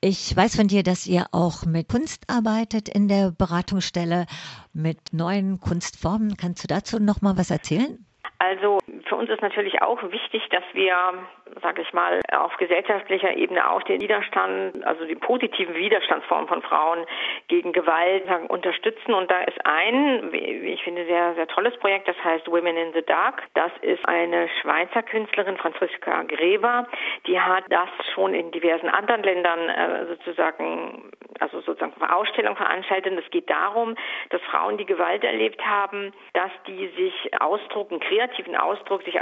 Ich weiß von dir, dass ihr auch mit Kunst arbeitet in der Beratungsstelle, mit neuen Kunstformen. Kannst du dazu noch mal was erzählen? Also für uns ist natürlich auch wichtig, dass wir, sage ich mal, auf gesellschaftlicher Ebene auch den Widerstand, also die positiven Widerstandsformen von Frauen gegen Gewalt unterstützen. Und da ist ein, wie ich finde, sehr, sehr tolles Projekt, das heißt Women in the Dark. Das ist eine Schweizer Künstlerin, Franziska Greber, die hat das schon in diversen anderen Ländern äh, sozusagen, also sozusagen Ausstellungen veranstaltet. Es geht darum, dass Frauen, die Gewalt erlebt haben, dass die sich ausdrucken, kreativ kreativen Ausdruck sich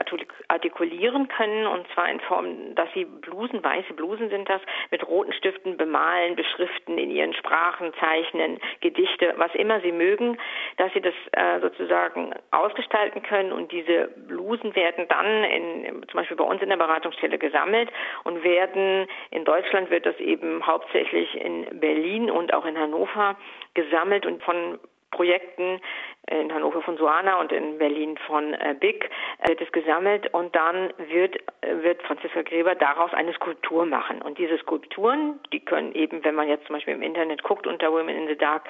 artikulieren können und zwar Form, dass sie Blusen, weiße Blusen sind das, mit roten Stiften bemalen, beschriften, in ihren Sprachen zeichnen, Gedichte, was immer sie mögen, dass sie das äh, sozusagen ausgestalten können. Und diese Blusen werden dann in, zum Beispiel bei uns in der Beratungsstelle gesammelt und werden, in Deutschland wird das eben hauptsächlich in Berlin und auch in Hannover gesammelt und von Projekten in Hannover von Suana und in Berlin von äh, BIC äh, wird es gesammelt und dann wird, äh, wird Franziska Gräber daraus eine Skulptur machen. Und diese Skulpturen, die können eben, wenn man jetzt zum Beispiel im Internet guckt unter Women in the Dark,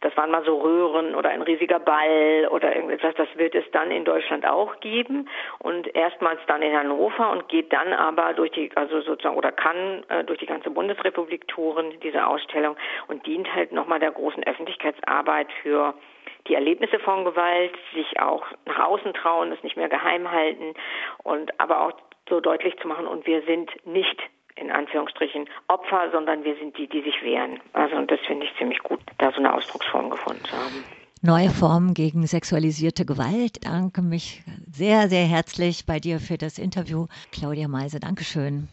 das waren mal so Röhren oder ein riesiger Ball oder irgendetwas, das wird es dann in Deutschland auch geben und erstmals dann in Hannover und geht dann aber durch die, also sozusagen, oder kann äh, durch die ganze Bundesrepublik touren, diese Ausstellung und dient halt nochmal der großen Öffentlichkeitsarbeit für die Erlebnisse von Gewalt, sich auch nach außen trauen, das nicht mehr geheim halten und aber auch so deutlich zu machen, und wir sind nicht in Anführungsstrichen Opfer, sondern wir sind die, die sich wehren. Also und das finde ich ziemlich gut, da so eine Ausdrucksform gefunden zu haben. Neue Formen gegen sexualisierte Gewalt. Danke mich sehr, sehr herzlich bei dir für das Interview. Claudia Meise, Dankeschön.